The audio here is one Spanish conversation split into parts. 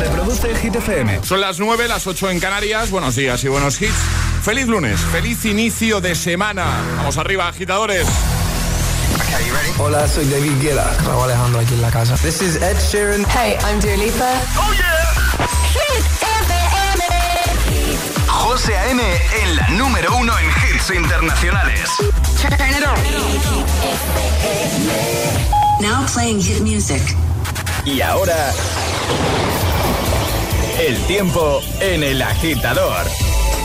Reproduce Hit FM. Son las 9, las 8 en Canarias. Buenos días y buenos hits. Feliz lunes, feliz inicio de semana. Vamos arriba, agitadores. Hola, soy David Guetta. Raúl Alejandro aquí en la casa. This is Ed Sheeran. Hey, I'm Dua Lipa. Oh yeah. Hit FM. José A.M. en la número uno en hits internacionales. Turn it on. Now playing hit music. Y ahora, el tiempo en el agitador.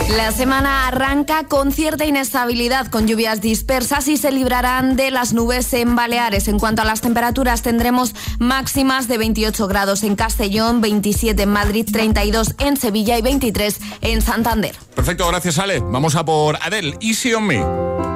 La semana arranca con cierta inestabilidad, con lluvias dispersas y se librarán de las nubes en Baleares. En cuanto a las temperaturas, tendremos máximas de 28 grados en Castellón, 27 en Madrid, 32 en Sevilla y 23 en Santander. Perfecto, gracias Ale. Vamos a por Adele, Easy on Me.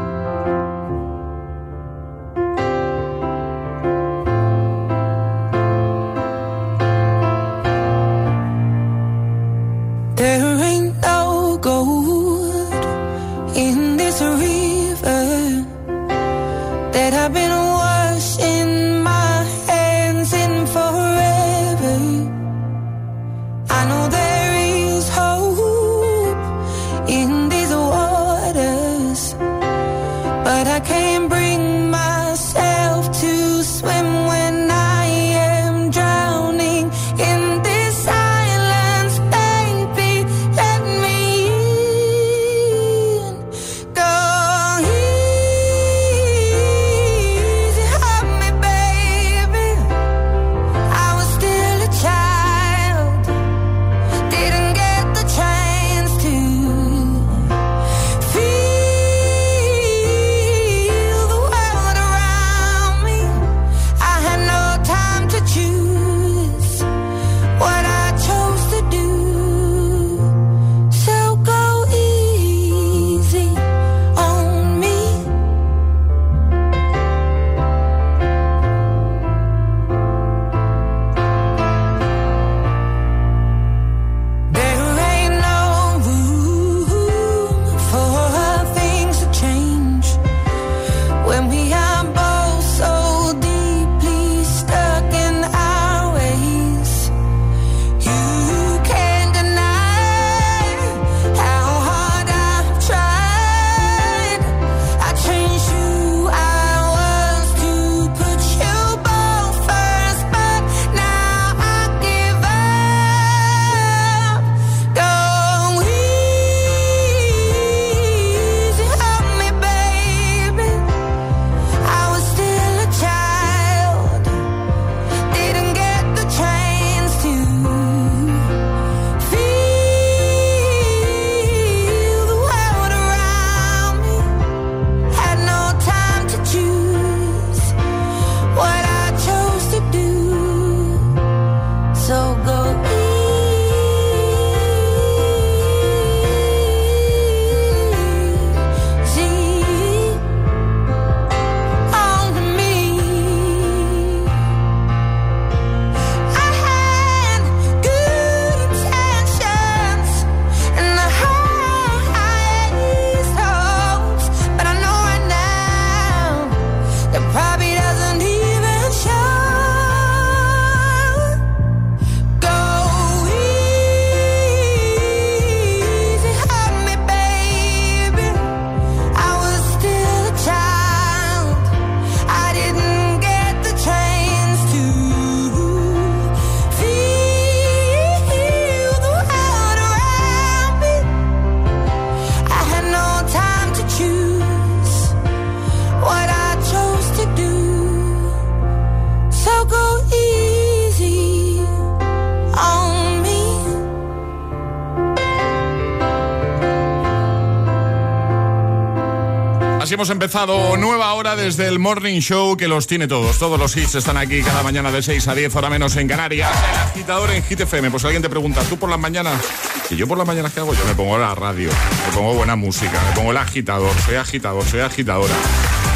Hemos empezado nueva hora desde el Morning Show que los tiene todos. Todos los hits están aquí cada mañana de 6 a 10, hora menos en Canarias. El agitador en Hit FM. Pues alguien te pregunta, ¿tú por las mañanas? ¿Y yo por las mañanas qué hago? Yo me pongo la radio, me pongo buena música, me pongo el agitador, soy agitador, soy agitadora.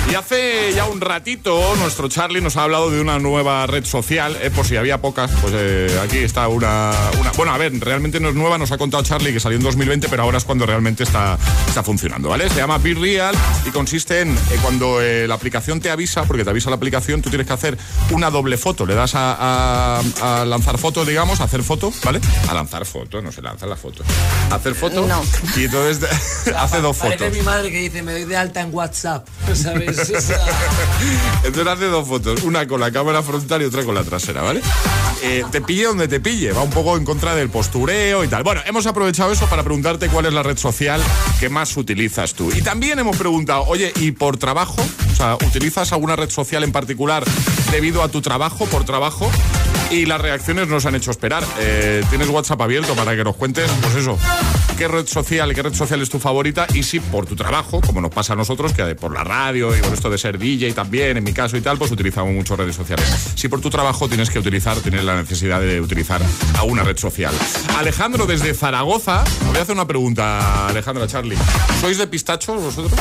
Y hace ya un ratito nuestro Charlie nos ha hablado de una nueva red social, eh, por si había pocas, pues eh, aquí está una, una, Bueno, a ver, realmente no es nueva, nos ha contado Charlie que salió en 2020, pero ahora es cuando realmente está, está funcionando, ¿vale? Se llama Be Real y consiste en eh, cuando la aplicación te avisa, porque te avisa la aplicación, tú tienes que hacer una doble foto, le das a, a, lanzar foto, digamos, a hacer foto, ¿vale? A lanzar foto, no se lanzan las fotos. hacer foto no. y entonces hace dos fotos. Parece mi madre que dice, me doy de alta en WhatsApp, ¿sabes? Entonces hace dos fotos, una con la cámara frontal y otra con la trasera, ¿vale? Eh, te pille donde te pille, va un poco en contra del postureo y tal. Bueno, hemos aprovechado eso para preguntarte cuál es la red social que más utilizas tú. Y también hemos preguntado, oye, ¿y por trabajo? O sea, ¿utilizas alguna red social en particular debido a tu trabajo, por trabajo? Y las reacciones nos han hecho esperar. Eh, tienes WhatsApp abierto para que nos cuentes, pues eso, qué red social, qué red social es tu favorita y si por tu trabajo, como nos pasa a nosotros, que por la radio y por esto de ser DJ también, en mi caso y tal, pues utilizamos mucho redes sociales. Si por tu trabajo tienes que utilizar, tienes la necesidad de utilizar alguna red social. Alejandro desde Zaragoza, voy a hacer una pregunta, Alejandra Charlie. ¿Sois de pistachos vosotros?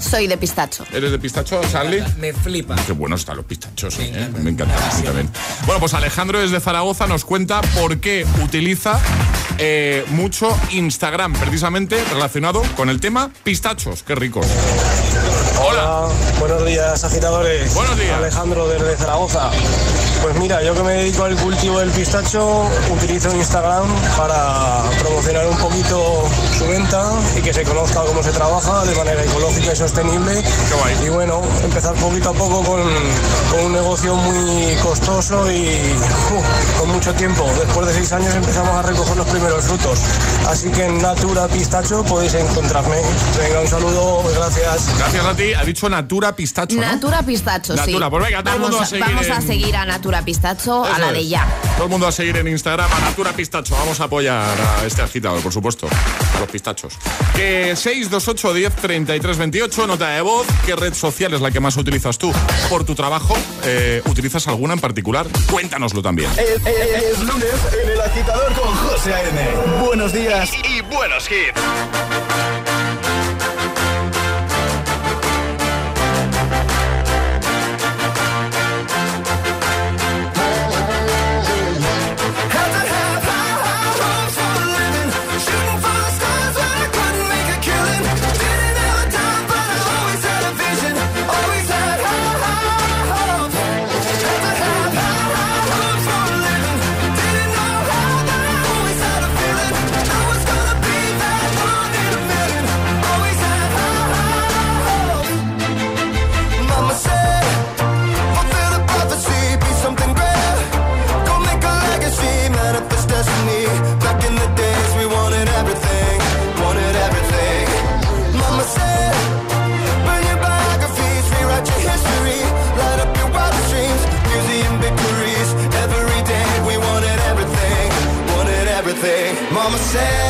Soy de pistacho. ¿Eres de pistacho, Charlie? Me flipa. Qué buenos están los pistachos. ¿eh? Me encanta. también. Bueno, pues Alejandro desde Zaragoza nos cuenta por qué utiliza eh, mucho Instagram, precisamente relacionado con el tema pistachos. Qué ricos. Hola. Buenos días, agitadores. Buenos días. Alejandro desde Zaragoza. Pues mira, yo que me dedico al cultivo del pistacho, utilizo Instagram para promocionar un poquito su venta y que se conozca cómo se trabaja de manera ecológica y sostenible. Y bueno, empezar poquito a poco con, un negocio muy costoso y uh, con mucho tiempo. Después de seis años empezamos a recoger los primeros frutos. Así que en Natura Pistacho podéis encontrarme. Venga, un saludo, gracias. Gracias a ti. Ha dicho Natura Pistacho. ¿no? Natura Pistacho, Natura. sí. Pues venga, todo el mundo a seguir. Vamos a seguir a Natura Pistacho a la de ya. Todo el mundo a seguir en Instagram a Natura Pistacho. Vamos a apoyar a este agitador, por supuesto. A los pistachos. Que 628 10 33 28, nota de voz. ¿Qué red social es la que más utilizas tú? Por tu trabajo, eh, ¿utilizas alguna en particular? Cuéntanos también. Es, es- es lunes en el agitador con José A.M. Buenos días y, y buenos hits. Mama said,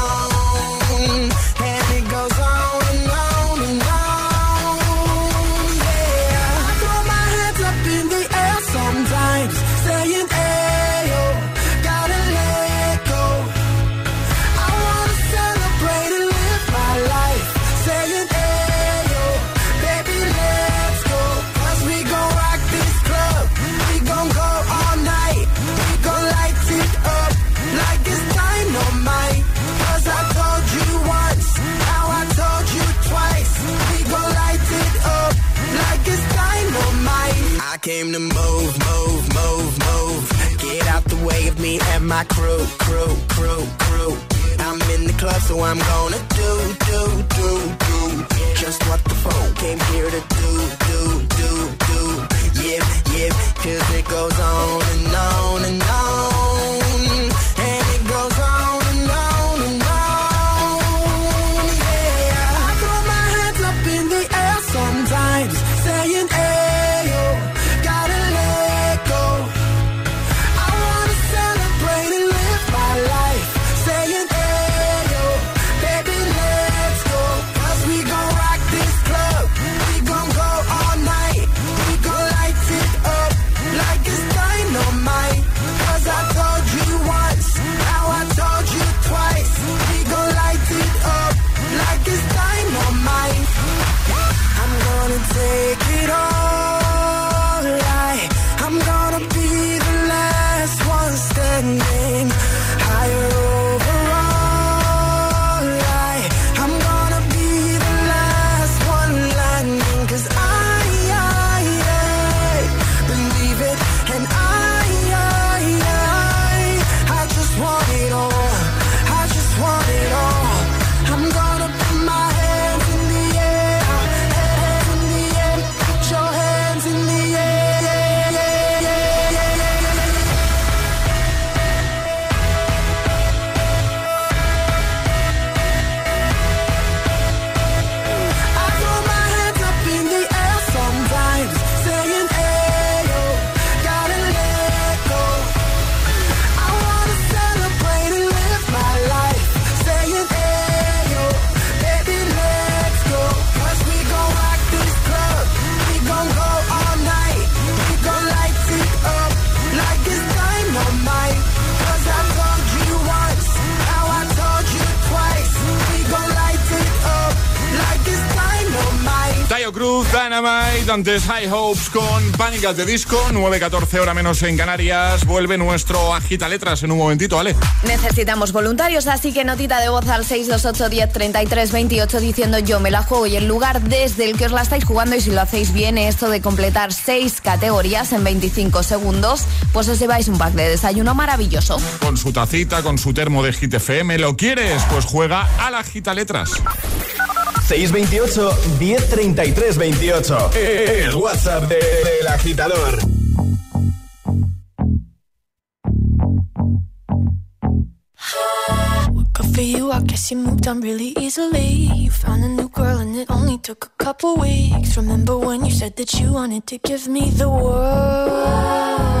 My crew, crew, crew, crew. I'm in the club, so I'm gonna do, do, do, do. Just what the phone came here to do, do, do, do. Yeah, yeah, cause it goes antes High Hopes con Pánicas de Disco, 9.14 hora menos en Canarias. Vuelve nuestro Agita Letras en un momentito, ¿vale? Necesitamos voluntarios, así que notita de voz al 628 10 33 28 diciendo yo me la juego y el lugar desde el que os la estáis jugando y si lo hacéis bien esto de completar seis categorías en 25 segundos, pues os lleváis un pack de desayuno maravilloso. Con su tacita, con su termo de Hit FM. ¿Lo quieres? Pues juega a la Agita Letras. 628 1033 28. El WhatsApp de- del agitador. Good for you, I guess you moved on really easily. You found a new girl and it only took a couple weeks. Remember when you said that you wanted to give me the world?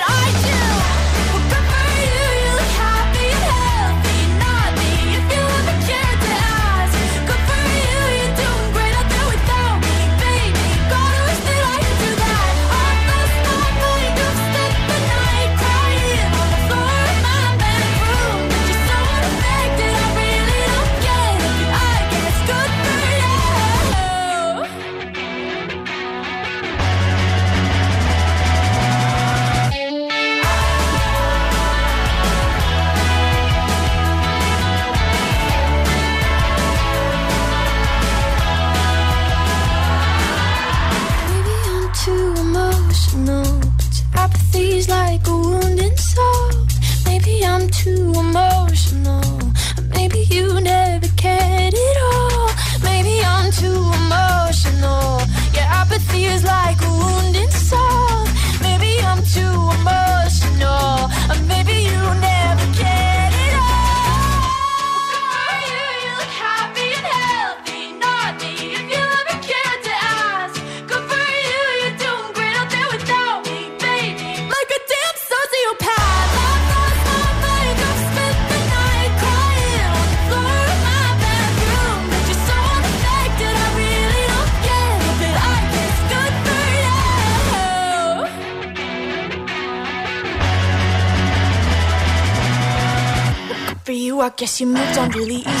Guess you moved on really easy.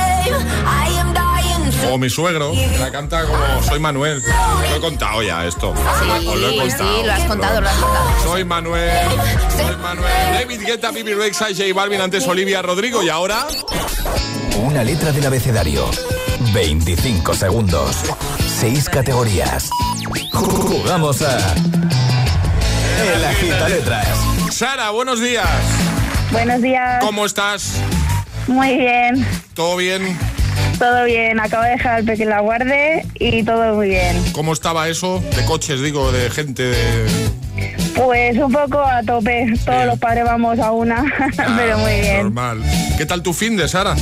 O mi suegro, la canta como Soy Manuel. Lo he contado ya esto. Os lo he Sí, contado. sí, lo has contado, lo has contado. Soy Manuel, soy Manuel. David Guetta, Bibi Rexa, J Balvin, antes Olivia Rodrigo y ahora... Una letra del abecedario. 25 segundos. 6 categorías. Jugamos a. El agita letras. Sara, buenos días. Buenos días. ¿Cómo estás? Muy bien. ¿Todo bien? Todo bien. Acabo de dejar al peque la guarde y todo muy bien. ¿Cómo estaba eso? De coches, digo, de gente, de... Pues un poco a tope. Todos Bien. los padres vamos a una, pero muy bien. Normal. ¿Qué tal tu fin de Sara?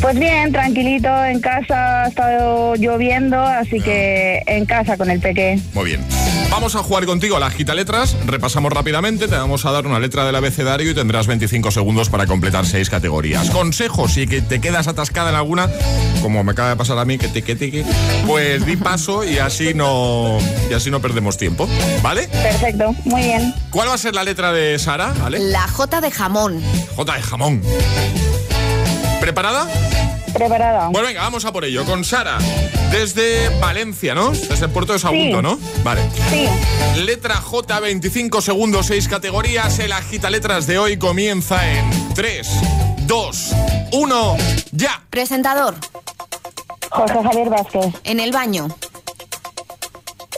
Pues bien, tranquilito en casa. Ha estado lloviendo, así que en casa con el peque. Muy bien. Vamos a jugar contigo a las gita letras. Repasamos rápidamente. Te vamos a dar una letra del abecedario y tendrás 25 segundos para completar seis categorías. Consejos, si que te quedas atascada en alguna, como me acaba de pasar a mí, que te que te que, pues di paso y así no y así no perdemos tiempo, ¿vale? Perfecto, muy bien. ¿Cuál va a ser la letra de Sara? ¿Vale? La J de jamón. J de jamón. ¿Preparada? Preparada. Pues venga, vamos a por ello. Con Sara, desde Valencia, ¿no? Desde el puerto de Sagunto, Sí. ¿no? Vale. Sí. Letra J, 25 segundos, 6 categorías. El agita letras de hoy comienza en 3, 2, 1, ya. Presentador. José Javier Vázquez. En el baño.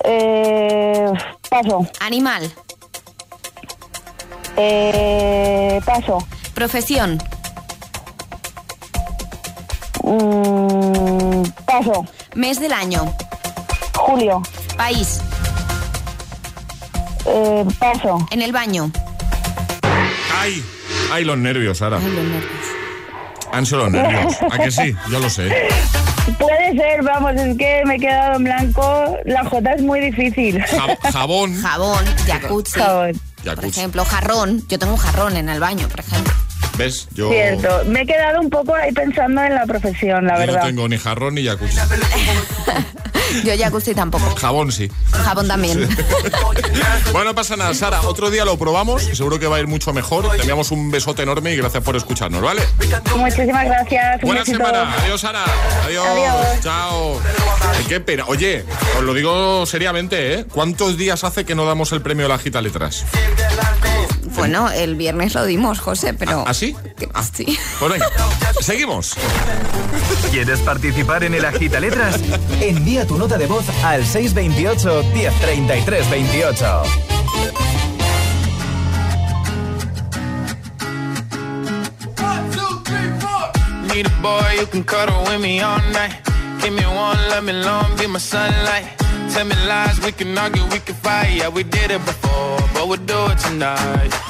Eh, paso. Animal. Eh, paso. Profesión. Mm, paso. Mes del año. Julio. País. Eh, paso. En el baño. Ay, ay, los nervios, Sara. Ay, los nervios. Han sido los nervios. ¿A que sí? Yo lo sé. Puede ser, vamos, es que me he quedado en blanco. La J es muy difícil. Jab- jabón. Jabón. Jacuzzi. Jabón. Por Jacuzzi. ejemplo, jarrón. Yo tengo un jarrón en el baño, por ejemplo. ¿Ves? Yo, Cierto. Me he quedado un poco ahí pensando en la profesión, la yo no verdad. tengo ni jarrón ni jacuzzi. Yo jacuzzi tampoco. Jabón sí. Jabón también. Bueno, no pasa nada, Sara. Otro día lo probamos y seguro que va a ir mucho mejor. Te enviamos un besote enorme y gracias por escucharnos, ¿vale? Muchísimas gracias. Buena semana. Adiós, Sara. Adiós. Adiós. Chao. Ay, qué pena. Oye, os lo digo seriamente, ¿eh? ¿Cuántos días hace que no damos el premio a la Gita Letras? Bueno, el viernes lo dimos, José, pero... ¿Ah, sí? Ah. Sí. Pues venga, seguimos. ¿Quieres participar en el agita letras? Envía tu nota de voz al 628 1033 28. Need a boy who can cuddle with me all night. Give me one, let me long, be my sunlight. Tell me lies, we can argue, we can fight. Yeah, we did it before, but we'll do it tonight.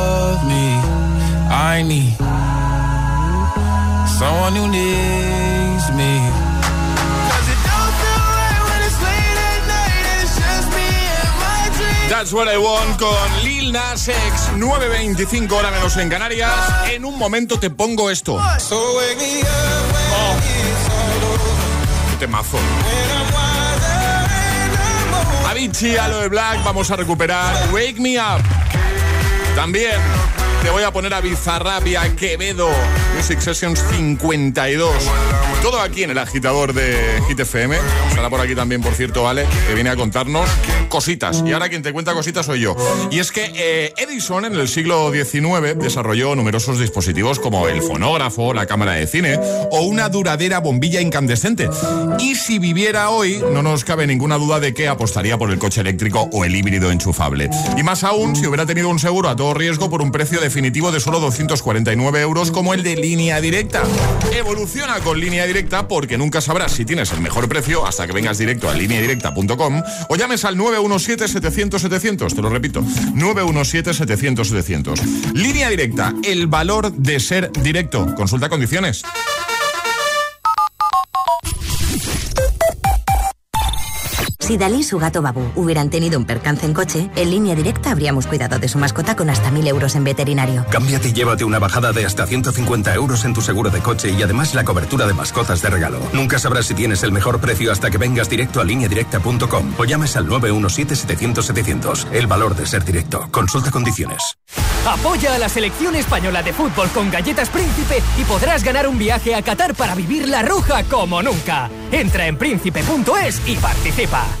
Someone who needs me. That's what I want con Lil Nas X. 9.25 hora menos en Canarias. En un momento te pongo esto. Oh. over. Temazo. Avicii, Aloe Black, vamos a recuperar Wake Me Up. También te voy a poner a Bizarrap y a Quevedo. Music Sessions 52. Todo aquí en el agitador de Hit FM. Estará por aquí también, por cierto, Ale, que viene a contarnos cositas. Y ahora quien te cuenta cositas soy yo. Y es que eh, Edison en el siglo XIX desarrolló numerosos dispositivos como el fonógrafo, la cámara de cine o una duradera bombilla incandescente. Y si viviera hoy, no nos cabe ninguna duda de que apostaría por el coche eléctrico o el híbrido enchufable. Y más aún si hubiera tenido un seguro a todo riesgo por un precio definitivo de solo 249 euros como el de línea directa. Evoluciona con línea directa porque nunca sabrás si tienes el mejor precio hasta que vengas directo a lineadirecta.com o llames al 917-700-700. Te lo repito, 917-700-700. Línea directa, el valor de ser directo. Consulta condiciones. Si Dalí y su gato Babu hubieran tenido un percance en coche, en línea directa habríamos cuidado de su mascota con hasta 1000 euros en veterinario. Cámbiate y llévate una bajada de hasta 150 euros en tu seguro de coche y además la cobertura de mascotas de regalo. Nunca sabrás si tienes el mejor precio hasta que vengas directo a lineadirecta.com o llames al 917-700-700. El valor de ser directo. Consulta condiciones. Apoya a la selección española de fútbol con Galletas Príncipe y podrás ganar un viaje a Qatar para vivir la roja como nunca. Entra en príncipe.es y participa.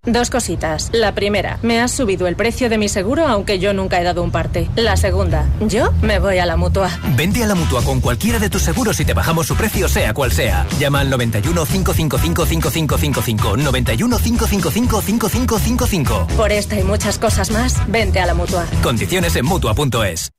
Dos cositas. La primera, me has subido el precio de mi seguro aunque yo nunca he dado un parte. La segunda, yo me voy a la mutua. Vente a la mutua con cualquiera de tus seguros y te bajamos su precio, sea cual sea. Llama al 91 555 5555. 91 555 5555. Por esta y muchas cosas más, vente a la mutua. Condiciones en mutua.es.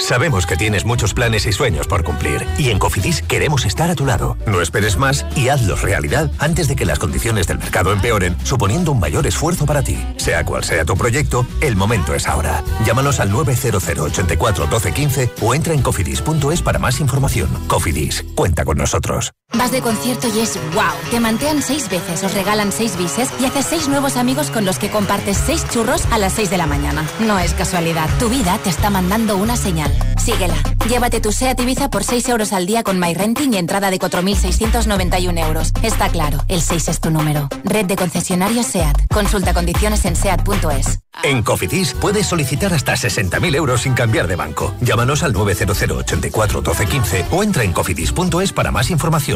Sabemos que tienes muchos planes y sueños por cumplir y en Cofidis queremos estar a tu lado. No esperes más y hazlos realidad antes de que las condiciones del mercado empeoren, suponiendo un mayor esfuerzo para ti. Sea cual sea tu proyecto, el momento es ahora. Llámanos al 900 84 12 15 o entra en cofidis.es para más información. Cofidis, cuenta con nosotros. Vas de concierto y es wow. Te mantean seis veces, os regalan seis bises y haces seis nuevos amigos con los que compartes seis churros a las seis de la mañana. No es casualidad. Tu vida te está mandando una señal. Síguela. Llévate tu SEAT Ibiza por 6 euros al día con MyRenting y entrada de 4.691 euros. Está claro, el 6 es tu número. Red de concesionarios SEAT. Consulta condiciones en SEAT.es. En Cofidis puedes solicitar hasta 60.000 euros sin cambiar de banco. Llámanos al 900 84 12 15 o entra en cofidis.es para más información.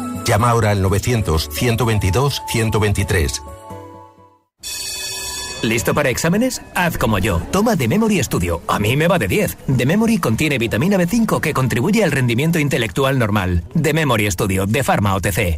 Llama ahora al 900-122-123. ¿Listo para exámenes? Haz como yo. Toma The Memory Studio. A mí me va de 10. The Memory contiene vitamina B5 que contribuye al rendimiento intelectual normal. The Memory Studio de Pharma OTC.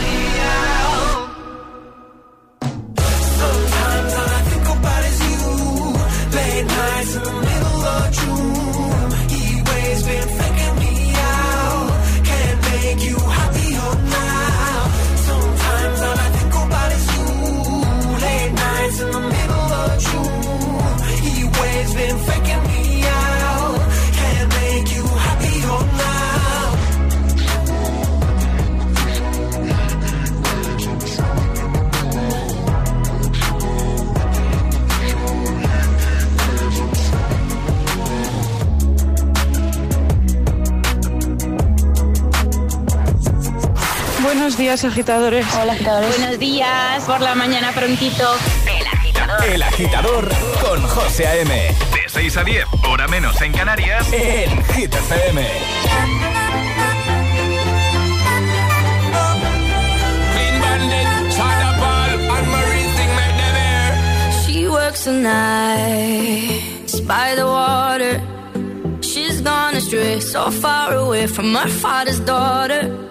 días, agitadores. Hola, agitadores. Buenos días, por la mañana prontito. El agitador. El agitador con José A.M. De 6 a 10, hora menos en Canarias, en Hit FM. She works the nights by the water. She's gone astray, so far away from her father's daughter.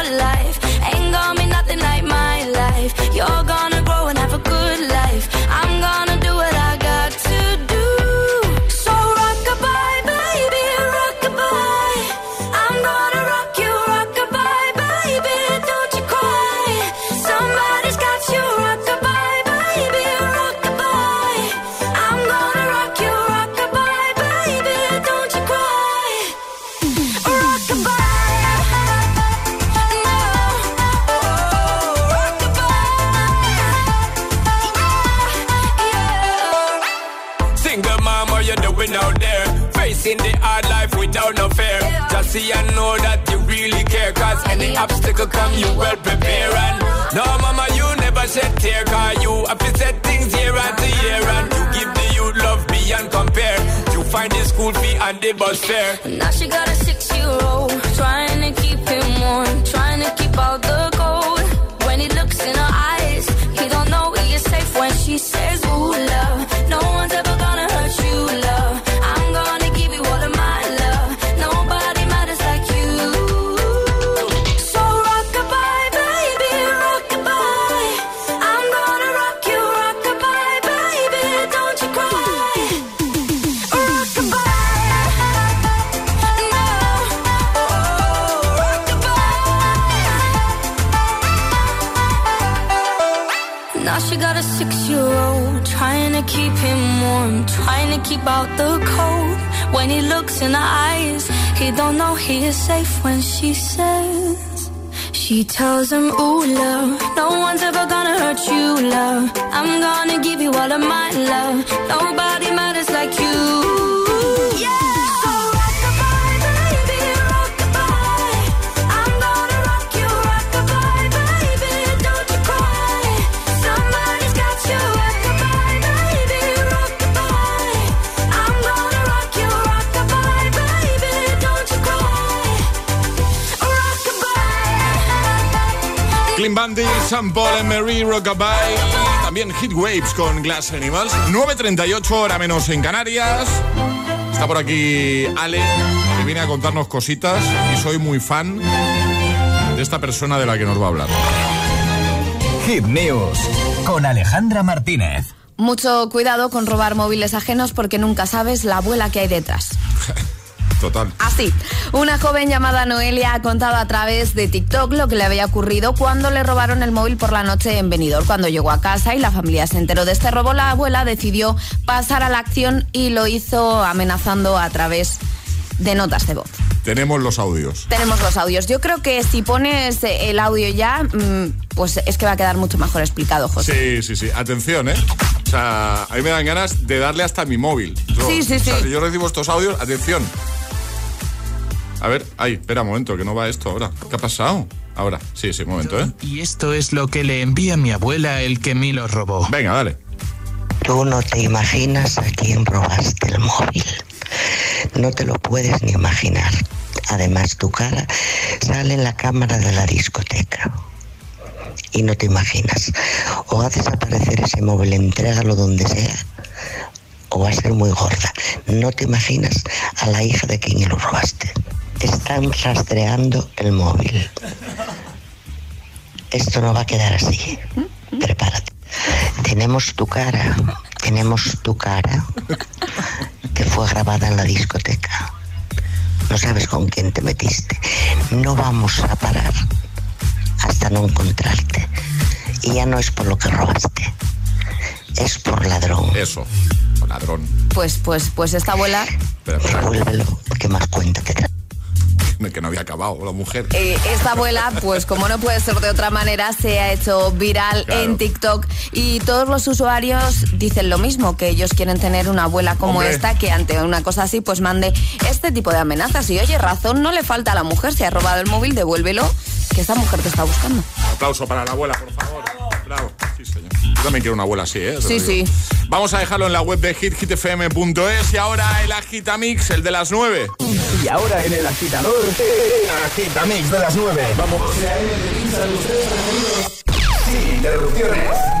Sam Paul and Mary Rockabye. También Hit Waves con Glass Animals. 9.38 hora menos en Canarias. Está por aquí Ale, que viene a contarnos cositas y soy muy fan de esta persona de la que nos va a hablar. Hit News con Alejandra Martínez. Mucho cuidado con robar móviles ajenos porque nunca sabes la abuela que hay detrás. Total. Así, una joven llamada Noelia ha contado a través de TikTok lo que le había ocurrido cuando le robaron el móvil por la noche en Benidorm. Cuando llegó a casa y la familia se enteró de este robo, la abuela decidió pasar a la acción y lo hizo amenazando a través de notas de voz. Tenemos los audios. Tenemos los audios. Yo creo que si pones el audio ya, mm, pues es que va a quedar mucho mejor explicado, José. Sí, sí, sí. Atención, ¿eh? O sea, a mí me dan ganas de darle hasta mi móvil. Yo- Sí, sí, o sea, sí. si yo recibo estos audios, atención. A ver, ay, espera un momento, que no va esto ahora. ¿Qué ha pasado? Ahora, sí, sí, un momento, ¿eh? Y esto es lo que le envía mi abuela el que me lo robó. Venga, dale. Tú no te imaginas a quién robaste el móvil. No te lo puedes ni imaginar. Además, tu cara sale en la cámara de la discoteca. Y no te imaginas. O haces aparecer ese móvil, entrégalo donde sea, o va a ser muy gorda. No te imaginas a la hija de quien lo robaste. Están rastreando el móvil. Esto no va a quedar así. Prepárate. Tenemos tu cara, tenemos tu cara que fue grabada en la discoteca. No sabes con quién te metiste. No vamos a parar hasta no encontrarte. Y ya no es por lo que robaste, es por ladrón. Eso, ladrón. Pues, pues, pues esta abuela. Devuélvelo, que más cuenta te trae. Que no había acabado la mujer. Eh, esta abuela, pues como no puede ser de otra manera, se ha hecho viral Claro. en TikTok y todos los usuarios dicen lo mismo, que ellos quieren tener una abuela como Hombre. esta que ante una cosa así pues mande este tipo de amenazas. Y oye, razón no le falta a la mujer, si ha robado el móvil, devuélvelo, que esta mujer te está buscando. Aplauso para la abuela, por favor. Yo también quiero una abuela así, ¿eh? Te Sí, sí. Vamos a dejarlo en la web de hit, hitfm.es y ahora el Agitamix, el de las 9. Y ahora en el agitador, el agitamix de las 9. Vamos. Sin interrupciones.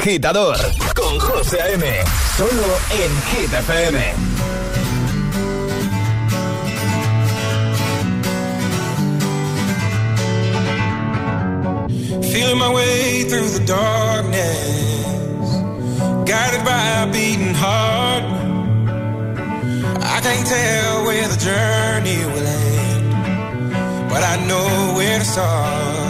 agitador con José A.M. Solo en Hit FM. Feeling my way through the darkness, guided by a beating heart. I can't tell where the journey will end, but I know where to start.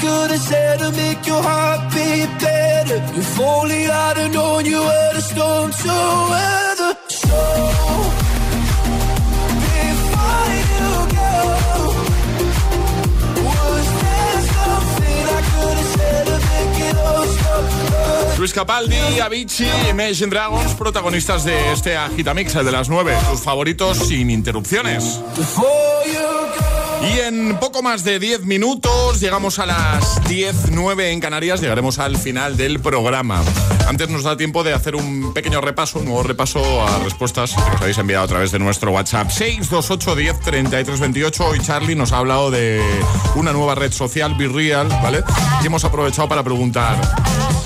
Could have said to make your heart beat better? If only I'd have known you were the storm to weather. So, before you go, was there something I could have said to make it all stop? Luis Capaldi, Avicii, Imagine Dragons, protagonistas de este Agitamix, el de las 9, tus favoritos sin interrupciones. Y en poco más de 10 minutos llegamos a las 10.09 en Canarias, llegaremos al final del programa. Antes nos da tiempo de hacer un pequeño repaso, un nuevo repaso a respuestas que nos habéis enviado a través de nuestro WhatsApp 628 10 33 28. Hoy Charlie nos ha hablado de una nueva red social, Be Real, ¿vale? Y hemos aprovechado para preguntar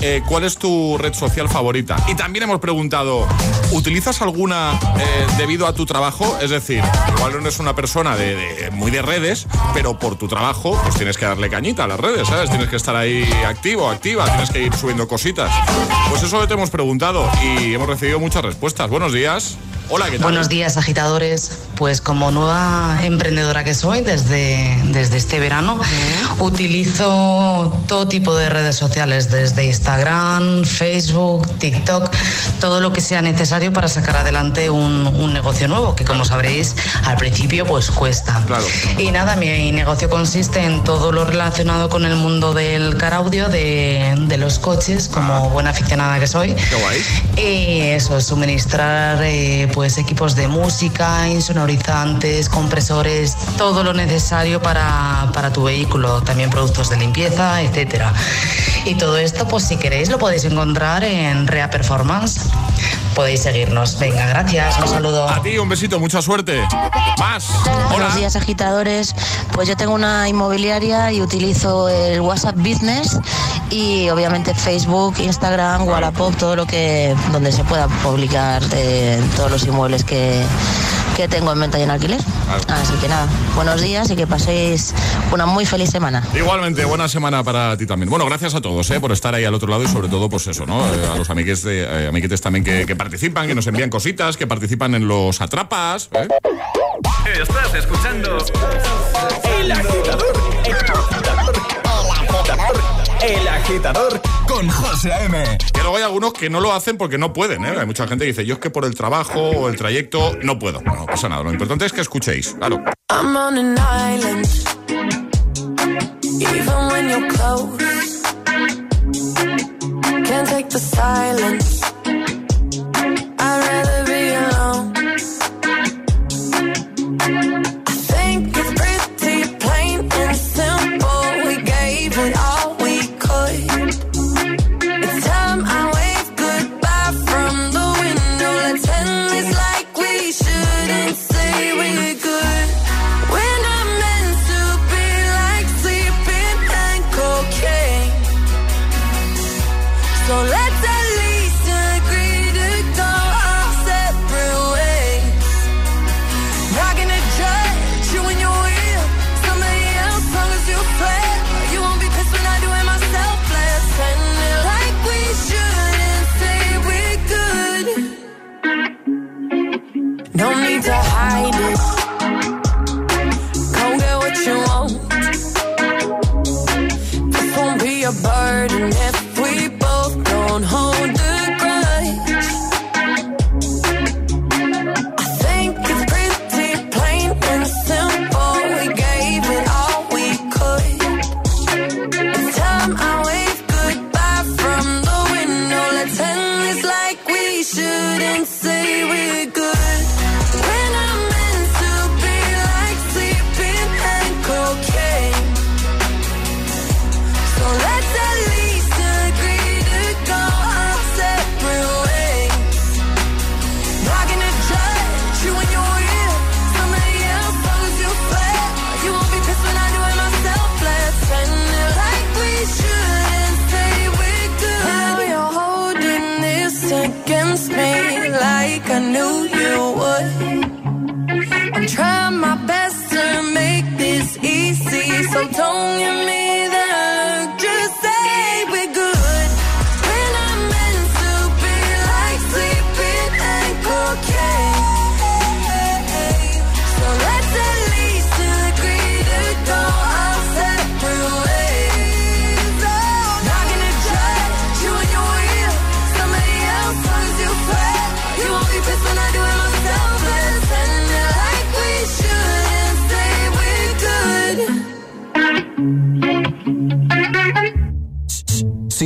eh, ¿cuál es tu red social favorita? Y también hemos preguntado, ¿utilizas alguna eh, debido a tu trabajo? Es decir, igual no eres una persona muy de redes, pero por tu trabajo, pues tienes que darle cañita a las redes, ¿sabes? Tienes que estar ahí activo, activa, tienes que ir subiendo cositas. Pues eso te hemos preguntado y hemos recibido muchas respuestas. Buenos días. Hola, ¿qué tal? Buenos días, agitadores. Pues como nueva emprendedora que soy desde, desde este verano, utilizo todo tipo de redes sociales, desde Instagram, Facebook, TikTok, todo lo que sea necesario para sacar adelante un, un negocio nuevo, que como sabréis, al principio pues cuesta. Y nada, mi negocio consiste en todo lo relacionado con el mundo del car audio, de, de los coches, como buena aficionada que soy. Qué guay. Y eso, suministrar eh, pues equipos de música, insonorizantes, compresores, todo lo necesario para, para tu vehículo, también productos de limpieza, etcétera. Y todo esto, pues si queréis, lo podéis encontrar en Rea Performance. Podéis seguirnos. Venga, gracias. Un saludo. A ti un besito, mucha suerte. Más. Buenos días, agitadores. Pues yo tengo una inmobiliaria y utilizo el WhatsApp Business y obviamente Facebook, Instagram, Wallapop, todo lo que, donde se pueda publicar eh, todos los inmuebles que, que tengo en venta y en alquiler. Así que nada, buenos días y que paséis una muy feliz semana. Igualmente, buena semana para ti también. Bueno, gracias a todos eh, por estar ahí al otro lado y sobre todo, pues eso, eh, a los amigues de, eh, amiguetes también que, que, participan, que nos envían cositas, que participan en los atrapas. Estás escuchando El Agitador. El Agitador. El Agitador con luego hay algunos que no lo hacen porque no pueden, ¿eh? Hay mucha gente que dice, yo es que por el trabajo o el trayecto no puedo. No, no pasa nada, lo importante es que escuchéis, claro.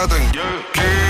nothing. Yeah.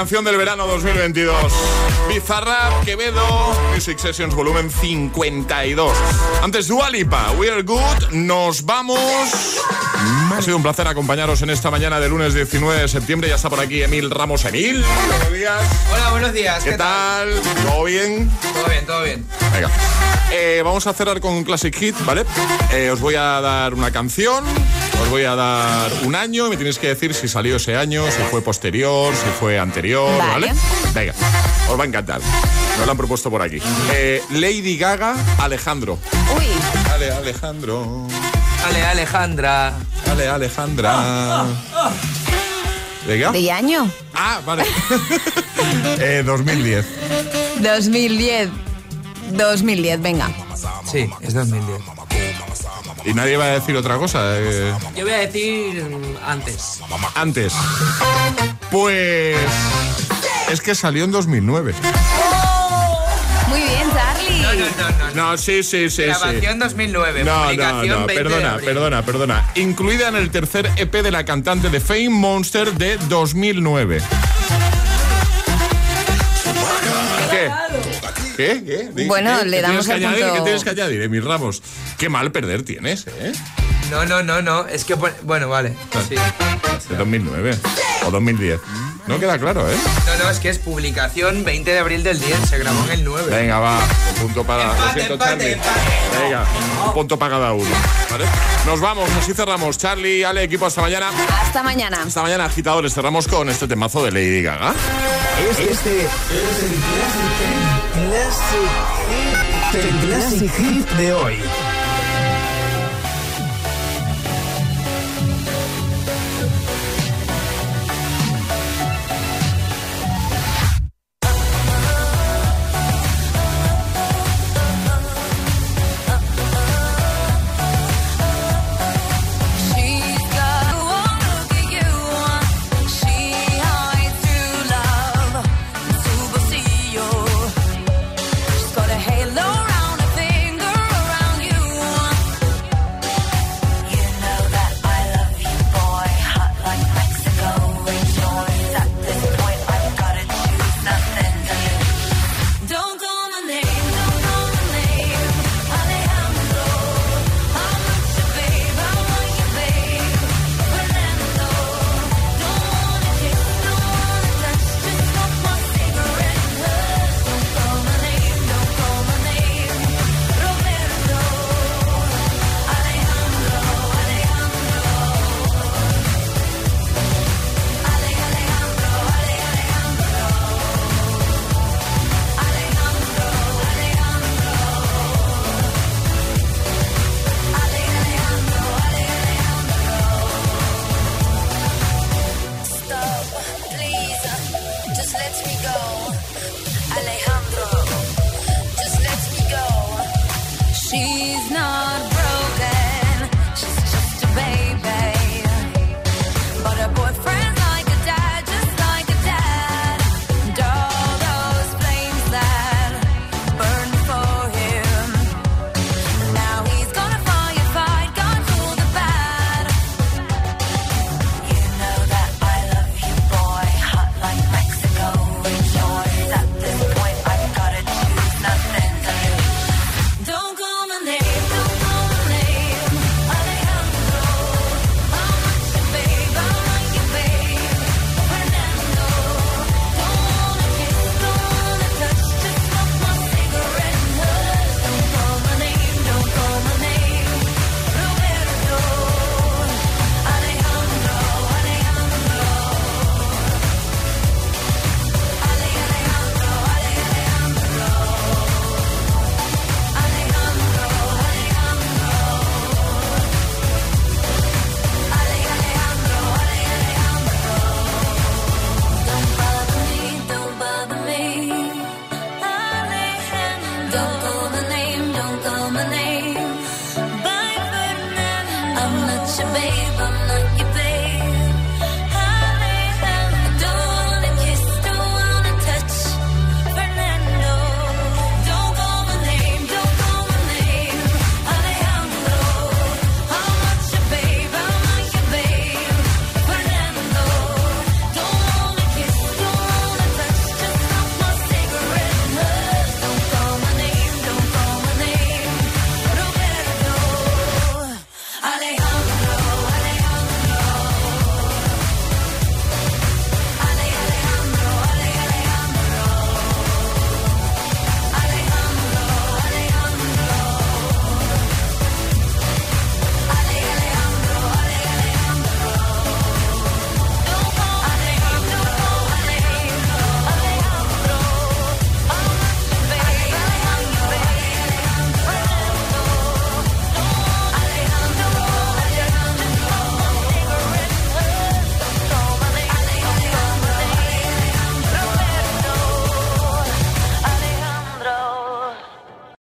canción del verano 2022. Bizarrap, Quevedo, Music Sessions volumen 52. Antes Dualipa, We Are Good, nos vamos. Ha sido un placer acompañaros en esta mañana de lunes 19 de septiembre. Ya está por aquí Emil Ramos. Emil, buenos días. Hola, buenos días. ¿Qué, tal? ¿Todo bien? Todo bien, todo bien. Venga. Eh, vamos a cerrar con un Classic Hit, ¿vale? Eh, os voy a dar una canción, os voy a dar un año y me tenéis que decir si salió ese año, si fue posterior, si fue anterior, ¿vale? Vale. Venga, os va a encantar. Nos lo han propuesto por aquí. Eh, Lady Gaga, Alejandro. Uy. Ale, Alejandro. Ale, Alejandra. Ale, Alejandra. Venga. ¿De año? Ah, vale. eh, 2010. 2010. 2010, venga. Sí, es 2010. Y nadie va a decir otra cosa. eh, Yo voy a decir antes. antes. Pues. Es que salió en 2009. Muy bien, Charlie. No, no, no, no. No, sí, sí, sí. sí. Grabación 2009, No, no, publicación no, 20 de perdona, perdona, perdona. Incluida en el tercer EP de la cantante de Fame Monster de 2009. ¿Qué? ¿Qué? Bueno, ¿qué? le ¿Qué damos tienes que el añadir? punto- ¿Qué tienes que añadir, Emil Ramos? Qué mal perder tienes, ¿eh? No, no, no, no. Es que, bueno, vale. Sí. De 2009 o 2010. No queda claro, ¿eh? No, no, es que es publicación 20 de abril del 10. Se grabó en el 9. Venga, va. Un punto para. Lo Empate, siento, empate, Charlie. empate. Venga, un punto para cada uno. ¿Vale? Nos vamos, así cerramos. Charlie, Ale, equipo, hasta mañana. Hasta mañana. Hasta mañana, agitadores. Cerramos con este temazo de Lady Gaga. Este, este es el Classic, Classic, el Classic Hit de hoy.